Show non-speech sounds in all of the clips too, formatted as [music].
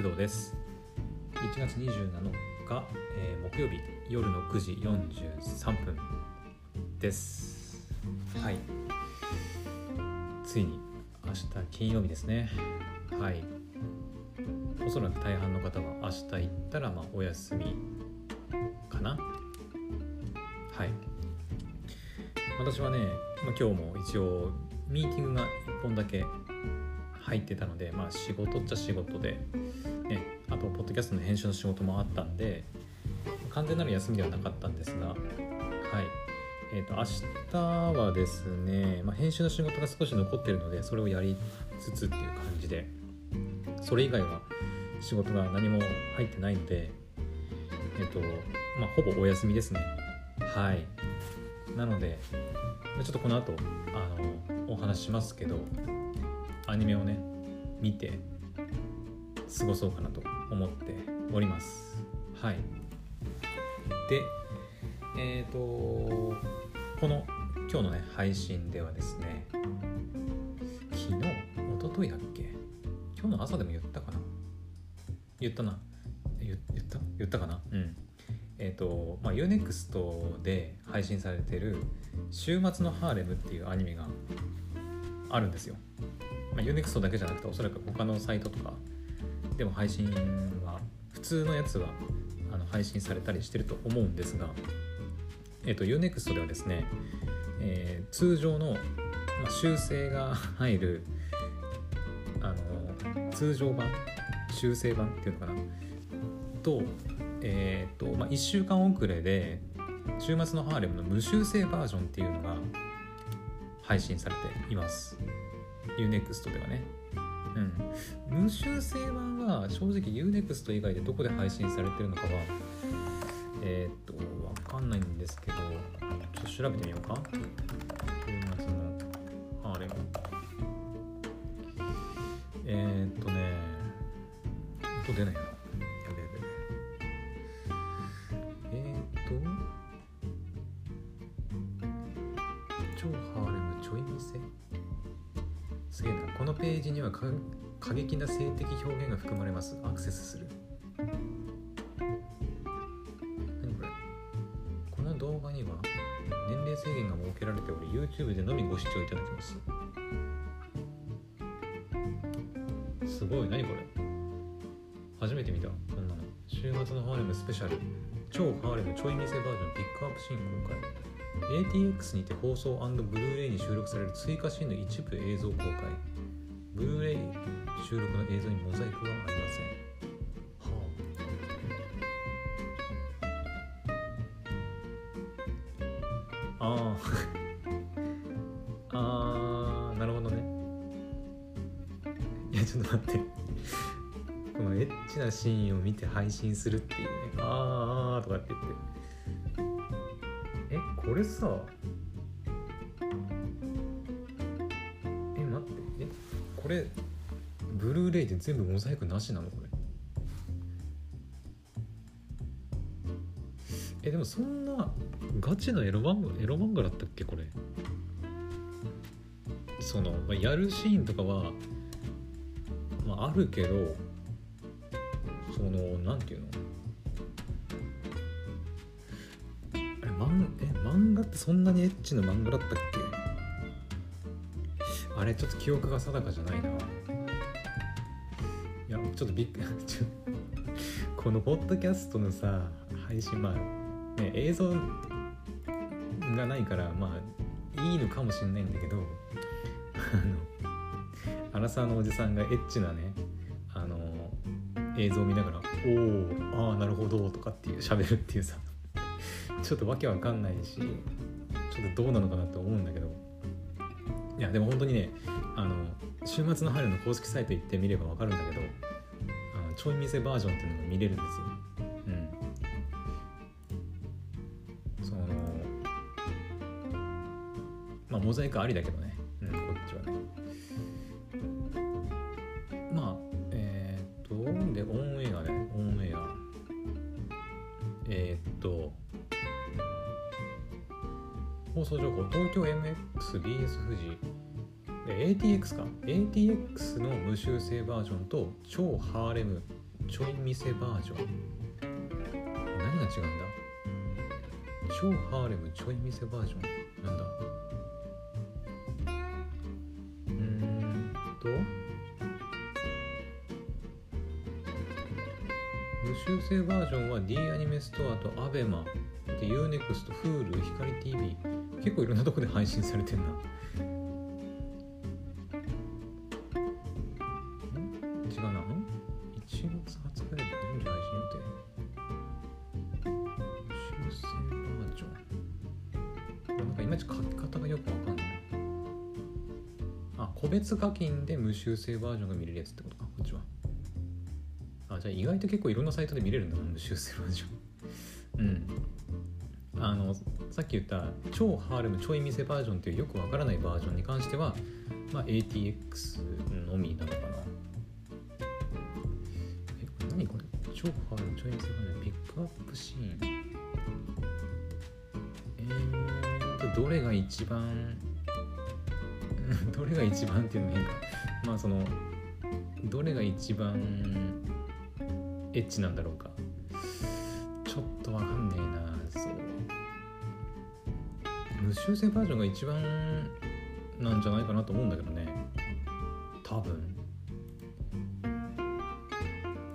工藤です。1月27日、えー木曜日夜の9時43分です。はい。ついに明日金曜日ですね。はい。おそらく大半の方は明日行ったらまあお休みかな。はい。私はね、まあ、今日も一応ミーティングが1本だけ入ってたので、まあ、仕事っちゃ仕事で、ね、あとポッドキャストの編集の仕事もあったんで完全なる休みではなかったんですが、はい。えー、と明日はですね、まあ、編集の仕事が少し残ってるのでそれをやりつつっていう感じでそれ以外は仕事が何も入ってないのでえっ、とまあほぼお休みですね。はい。なのでちょっとこの後あのお話しますけどアニメをね見て過ごそうかなと思っております。はい。でえっ、とこの今日のね配信ではですね昨日一昨日だっけ？今日の朝でも言ったかな？言ったな。言った？言ったかな？うん。えっ、とまあ UNEXT で配信されてる「週末のハーレム」っていうアニメがあるんですよ。まあ、UNEXT だけじゃなくておそらく他のサイトとかでも配信は普通のやつはあの配信されたりしてると思うんですが、えっと UNEXT ではですね、えー通常の、ま、修正が入るあの通常版修正版っていうのかなと,、えーとまあ、1週間遅れで週末のハーレムの無修正バージョンっていうのが配信されています。UNEXT ではね。うん。無修正版は正直 UNEXT 以外でどこで配信されてるのかは、えーっと、わかんないんですけど、ちょっと調べてみようか。週末のハーレム。えーっとね、音出ないな。やべやべ。えっと、超ハーレムちょい見せすげえな。このページには過激な性的表現が含まれます。アクセスする。何これ？この動画には年齢制限が設けられており YouTube でのみご視聴いただけます。すごい。何これ？初めて見た。こんなの。週末のハーレムスペシャル。超ハーレム。ちょい見せバージョン。ピックアップシーン公開 ATX にて放送ブルーレイに収録される追加シーンの一部映像公開。ブルーレイ収録の映像にモザイクはありません。はあ。あ [laughs] ああーなるほどね。いやちょっと待って。このエッチなシーンを見て配信するっていうね。あーあーとかって言って。これさ。え待って。えこれブルーレイで全部モザイクなしなのこれ。えでもそんなガチのエロ漫画エロ漫画だったっけこれ。その、ま、やるシーンとかは、まあ、あるけどそのなんていうの？漫画ってそんなにエッチな漫画だったっけ？あれちょっと記憶が定かじゃないな。いやちょっとびっくり [laughs] このポッドキャストのさ配信まあね映像がないからまあいいのかもしれないんだけどあのアラサーのおじさんがエッチなねあの映像を見ながら「おおああなるほど」とかっていう喋るっていうさ。ちょっとわけわかんないしちょっとどうなのかなと思うんだけど。いやでも本当にねあの週末の春の公式サイト行ってみればわかるんだけどあのちょい見せバージョンっていうのが見れるんですよ。うん。そのまあモザイクありだけどね。うんこっちはね。まあえー、っとでオン放送情報東京 MXBS 富士 ATX か。ATX の無修正バージョンと超ハーレムちょい見せバージョン。何が違うんだ？超ハーレムちょい見せバージョン。なんだ？うーんと無修正バージョンは D アニメストアと ABEMA で UNEXT、Hulu、光 TV 結構いろんなとこで配信されてんな。違うな。?1 月20日で順次配信予定？修正バージョン。なんかいまいち書き方がよくわかんない。あ、個別課金で無修正バージョンが見れるやつってことか、じゃあ意外と結構いろんなサイトで見れるんだな、無修正バージョン。うん。あのさっき言った超ハーレムちょい見せバージョンっていうよくわからないバージョンに関しては、まあ、ATX のみなのかな。え何これ？超ハーレムちょい見せバージョンピックアップシーン。えーとどれが一番 [laughs] どれが一番っていうのも変か。まあそのどれが一番エッチなんだろうか。ちょっとわかんねえなそう。無修正バージョンが一番なんじゃないかなと思うんだけどね。多分。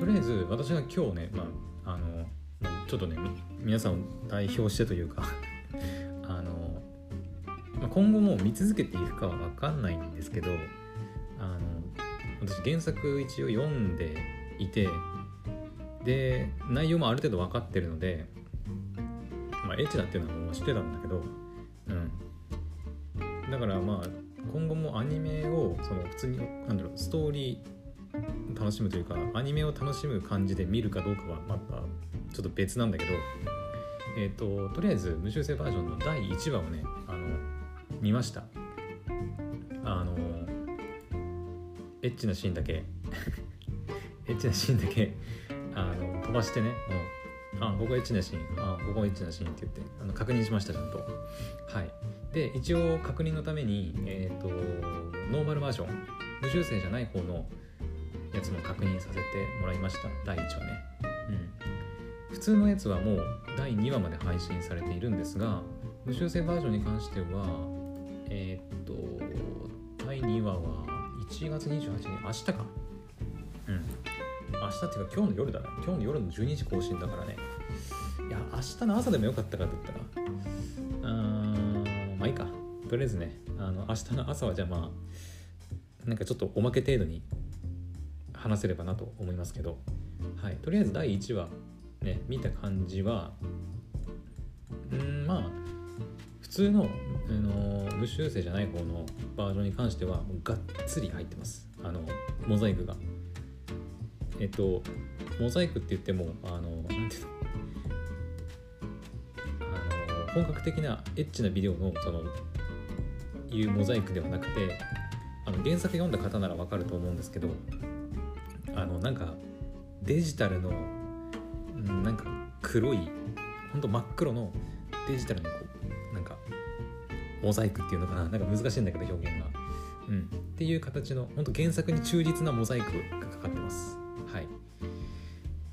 とりあえず私が今日ねまああのちょっとね皆さんを代表してというか [laughs] あの、まあ、今後も見続けていくかは分かんないんですけどあの私原作一応読んでいてで内容もある程度分かってるのでまあエッチだっていうのはもう知ってたんだけどうん。だからまあ今後もアニメをその普通になんだろうストーリー楽しむというかアニメを楽しむ感じで見るかどうかはまたちょっと別なんだけどえっ、ととりあえず無修正バージョンの第1話をねあの見ました。あのエッチなシーンだけ。[laughs] エッチなシーンだけあの飛ばしてねもうあここエッチなシーンあここエッチなシーンって言ってあの確認しましたちゃんと。はい。で一応確認のためにえっ、とノーマルバージョン無修正じゃない方のやつも確認させてもらいました。第1話ねうん。普通のやつはもう第2話まで配信されているんですが無修正バージョンに関してはえっ、と第2話は1月28日明日か。うん明日っていうか今日の夜だな。今日の夜の12時更新だからね。いや明日の朝でもよかったかって言ったらうーんまあいいか。とりあえずねあの明日の朝はじゃあまあなんかちょっとおまけ程度に話せればなと思いますけど。はいとりあえず第1話ね見た感じはうんまあ普通の、あの無修正じゃない方のバージョンに関してはもうがっつり入ってます。あのモザイクが。えっとモザイクって言ってもあのなんていうの？あの本格的なエッチなビデオのそのいうモザイクではなくてあの原作読んだ方ならわかると思うんですけどあのなんかデジタルのなんか黒いほんと真っ黒のデジタルのこうなんかモザイクっていうのかな？なんか難しいんだけど表現が、うん、っていう形の本当原作に忠実なモザイクがかかってます。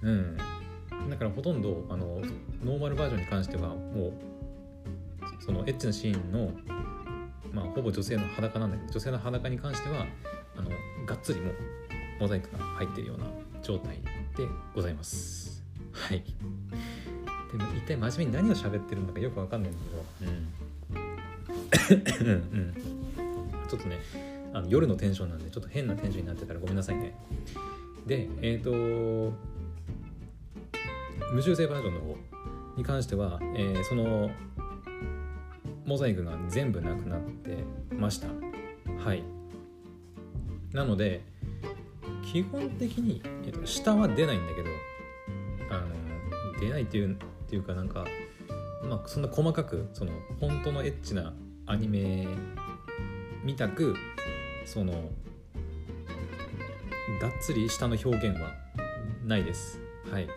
うん。だからほとんどあのノーマルバージョンに関してはもうそのエッチなシーンのまあほぼ女性の裸なんだけど女性の裸に関してはあのがっつりもうモザイクが入ってるような状態でございます。はい。でも一体真面目に何を喋ってるんだかよくわかんないんだけど。うん。うんうんちょっとねあの夜のテンションなんでちょっと変なテンションになってたらごめんなさいね。でえっ、ー、と無修正バージョンの方に関しては、えーそのモザイクが全部なくなってました。はい。なので基本的に、えっと、下は出ないんだけどあの出ないっていうっていうかなんかまあそんな細かくその本当のエッチなアニメみたくそのがっつり下の表現はないです。はい。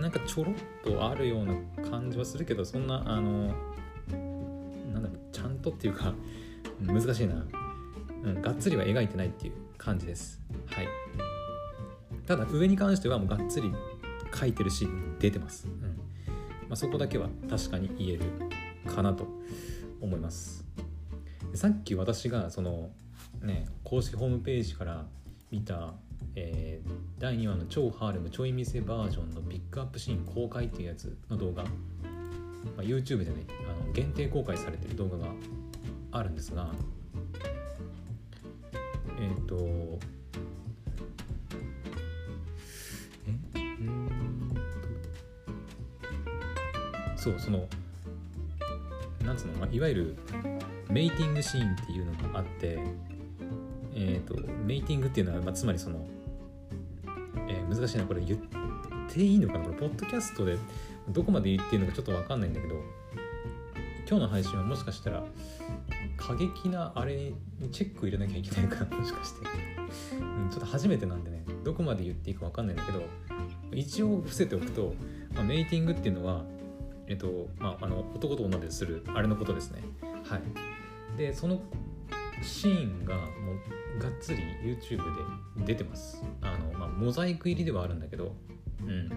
なんかちょろっとあるような感じはするけどそんなあのなんだろうちゃんとっていうか難しいな、うん、がっつりは描いてないっていう感じです。はい。ただ上に関してはもうがっつり書いてるし出てます、うん。まあ、そこだけは確かに言えるかなと思います。さっき私がそのね公式ホームページから見た、えー、第2話の超ハーレムちょい見せバージョンのピックアップシーン公開っていうやつの動画、まあ、YouTube でねあの限定公開されてる動画があるんですがえっ、ー、とえうんそうそのなんつうの、まあ、いわゆるメイティングシーンっていうのがあってえっ、ー、とメイティングっていうのは、まあ、つまりその、えー、難しいなこれ言っていいのかな？これポッドキャストでどこまで言っていいのかちょっと分かんないんだけど今日の配信はもしかしたら過激なあれにチェック入れなきゃいけないかな？[laughs] もしかして、うん、ちょっと初めてなんでねどこまで言っていいか分かんないんだけど一応伏せておくと、まあ、メイティングっていうのはえっとまあ、あの男と女でするあれのことですね。はい。でそのシーンがもうがっつり YouTube で出てます。あの、まあ、モザイク入りではあるんだけどうん。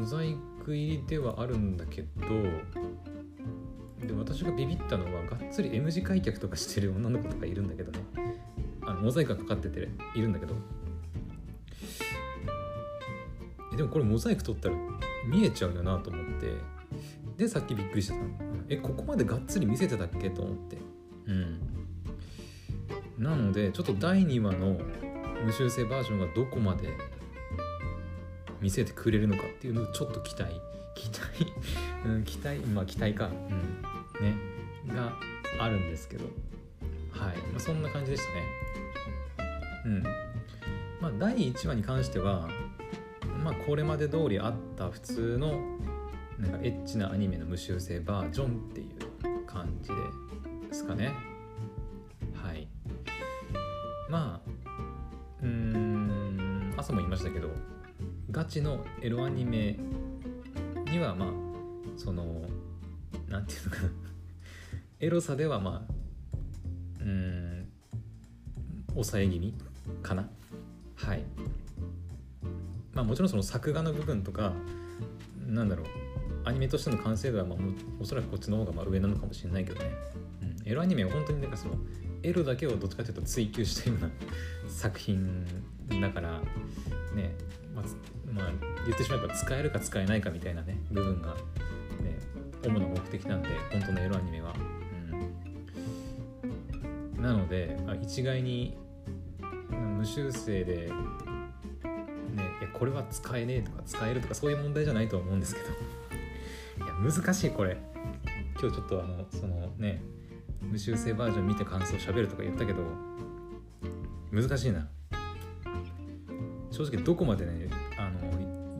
モザイク入りではあるんだけどで私がビビったのはがっつり M 字開脚とかしてる女の子とかいるんだけどね。あのモザイクがかかってているんだけど。でもこれモザイク取ったら見えちゃうよなと思って。でさっきびっくりしたえここまでがっつり見せてたっけと思って。うん。なのでちょっと第2話の無修正バージョンがどこまで見せてくれるのかっていうのをちょっと期待期待 [laughs] うん期待まあ期待か。うん。ね。があるんですけど。はい、まあ、そんな感じでしたね。うん。まあ第1話に関してはまあこれまで通りあった普通のなんかエッチなアニメの無修正バージョンっていう感じですかね。まあうん朝も言いましたけどガチのエロアニメにはまあそのなんていうのかな。[laughs] エロさではまあうん抑え気味かな。はい。まあ、もちろんその作画の部分とかなんだろう。アニメとしての完成度はまあおそらくこっちの方がまあ上なのかもしれないけどね、うん、エロアニメは本当になんかそのエロだけをどっちかというと追求したような作品だからね、まあ、まあ、言ってしまえば使えるか使えないかみたいなね部分が、ね、主な目的なんで本当のエロアニメは、うん、なので、あ、一概に無修正でね、いやこれは使えねえとか使えるとかそういう問題じゃないと思うんですけど。いや難しいこれ。今日ちょっとあのそのね無修正バージョン見て感想しゃべるとか言ったけど難しいな。正直どこまでねあの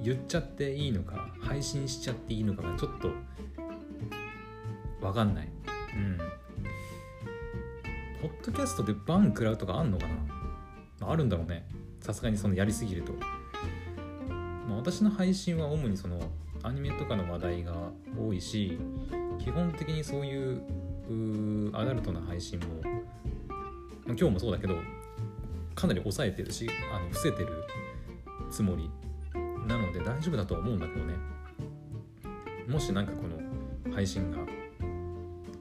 言っちゃっていいのか配信しちゃっていいのかがちょっと分かんない。うん。ポッドキャストでバン食らうとかあんのかな？あるんだろうね。さすがにそのやりすぎると。まあ、私の配信は主にそのアニメとかの話題が多いし基本的にそういうアダルトな配信も、今日もそうだけどかなり抑えてるしあの伏せてるつもり。なので大丈夫だとは思うんだけどね。もし何かこの配信が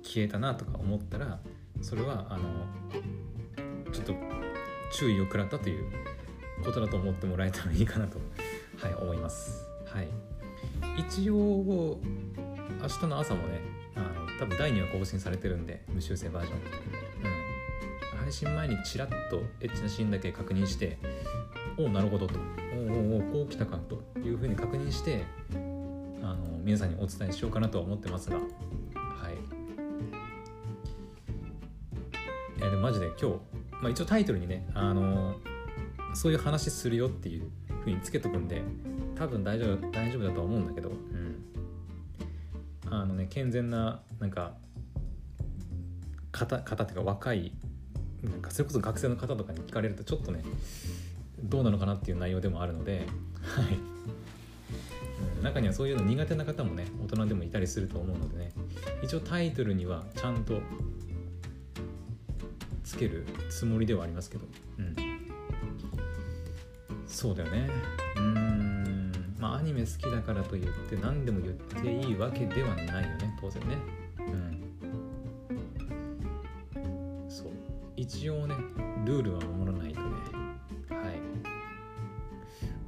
消えたなとか思ったらそれはあのちょっと注意を食らったということだと思ってもらえたらいいかなと。はい思います。はい。一応明日の朝もね多分第2話更新されてるんで無修正バージョン。うん。配信前にチラッとエッチなシーンだけ確認しておおなるほどと。おおおこう来たかというふうに確認してあの皆さんにお伝えしようかなとは思ってますが。はい。えでもマジで今日、まあ、一応タイトルにねあのそういう話するよっていうふうにつけとくんで多分大丈夫大丈夫だとは思うんだけど、うん、あのね健全ななんか方方っていうか若いなんかそれこそ学生の方とかに聞かれるとちょっとねどうなのかなっていう内容でもあるので、はい、うん、中にはそういうの苦手な方もね大人でもいたりすると思うのでね一応タイトルにはちゃんとつけるつもりではありますけど、うん、そうだよね。うん。まあアニメ好きだからといって何でも言っていいわけではないよね当然ね。うん。そう。一応ねルールは守らないとね。はい。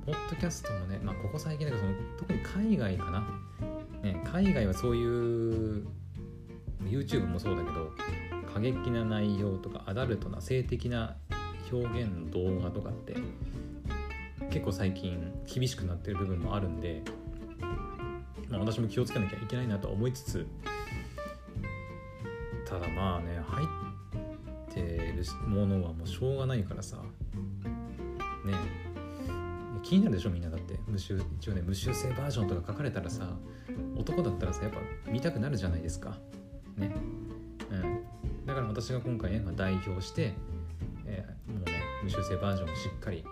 ポッドキャストもねまあここ最近だけどその特に海外かな。ね海外はそういう YouTube もそうだけど過激な内容とかアダルトな性的な表現の動画とかって結構最近厳しくなってる部分もあるんで、まあ、私も気をつけなきゃいけないなと思いつつただまあね入ってるものはもうしょうがないからさね気になるでしょみんなだって。無臭一応ね無臭性バージョンとか書かれたらさ男だったらさやっぱ見たくなるじゃないですか。ね。うん。だから私が今回ね、代表して、えーもうね無修正バージョンをしっかり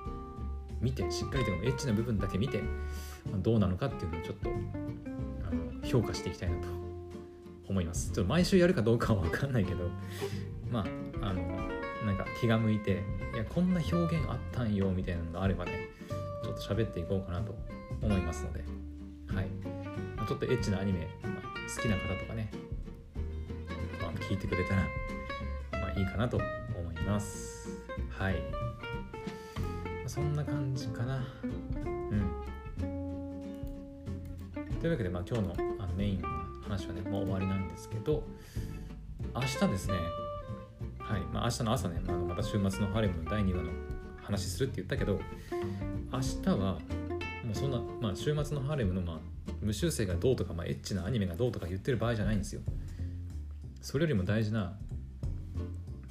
見てしっかりとエッチな部分だけ見て、どうなのかっていうのをちょっと評価していきたいなと [laughs] 思いますちょっと毎週やるかどうかは分かんないけどまああのなんか気が向いていやこんな表現あったんよみたいなのがあればねちょっと喋っていこうかなと思いますのではい、まちょっとエッチなアニメ、好きな方とかねまあ、聞いてくれたら、まあ、いいかなと思います。はい。まあそんな感じかな。うん。というわけで、まあ、今日のあのメインの話はね、もう終わりなんですけど、明日ですね、はい、まあ、明日の朝ね、まあまた週末のハーレムの第2話の話するって言ったけど、明日は、もうそんな、まあ、週末のハーレムの、まあ、無修正がどうとか、まあ、エッチなアニメがどうとか言ってる場合じゃないんですよ。それよりも大事な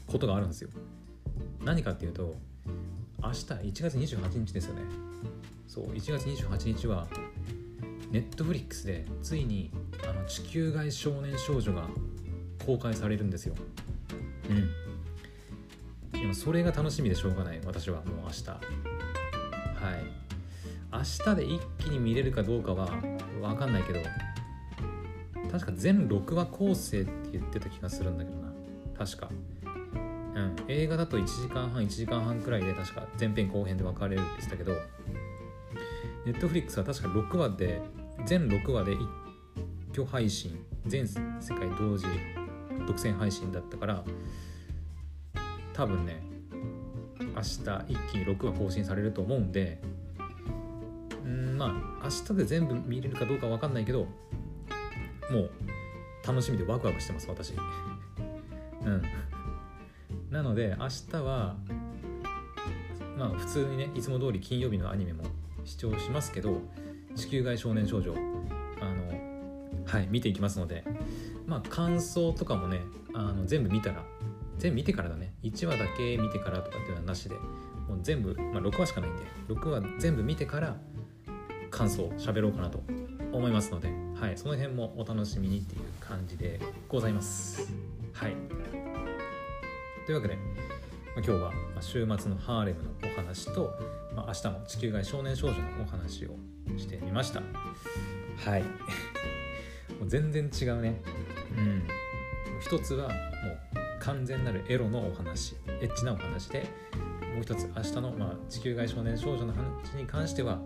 ことがあるんですよ。何かっていうと、明日1月28日ですよね。そう、1月28日は、ネットフリックスでついにあの地球外少年少女が公開されるんですよ。うん。でもそれが楽しみでしょうがない、私はもう明日。はい。明日で一気に見れるかどうかは分かんないけど、確か全6話構成って言ってた気がするんだけどな確かうん。映画だと1時間半1時間半くらいで確か前編後編で分かれるって言ってたけどネットフリックスは確か6話で全6話で一挙配信全世界同時独占配信だったから多分ね明日一気に6話更新されると思うんでうんまあ明日で全部見れるかどうか分かんないけどもう楽しみでワクワクしてます私。うん。ので明日はまあ普通にねいつも通り金曜日のアニメも視聴しますけど地球外少年少女あのはい見ていきますのでまあ感想とかもねあの全部見たら全部見てからだね1話だけ見てからとかっていうのはなしでもう全部、まあ、6話しかないんで6話全部見てから感想を喋ろうかなと思いますので、はい、その辺もお楽しみにっていう感じでございます。はい。というわけで、まあ、今日は週末のハーレムのお話と、まあ、明日の地球外少年少女のお話をしてみました。はい。[laughs] もう全然違うね。うん。一つはもう完全なるエロのお話、エッチなお話で、もう一つ明日の、まあ、地球外少年少女の話に関しては、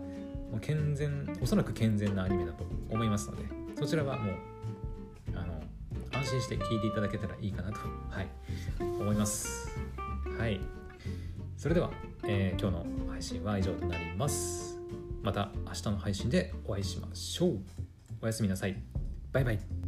もう健全おそらく健全なアニメだと思いますのでそちらはもう心して聞いていただけたらいいかなと、はい、思います。はい。それでは、えー今日の配信は以上となります。また明日の配信でお会いしましょう。おやすみなさい。バイバイ。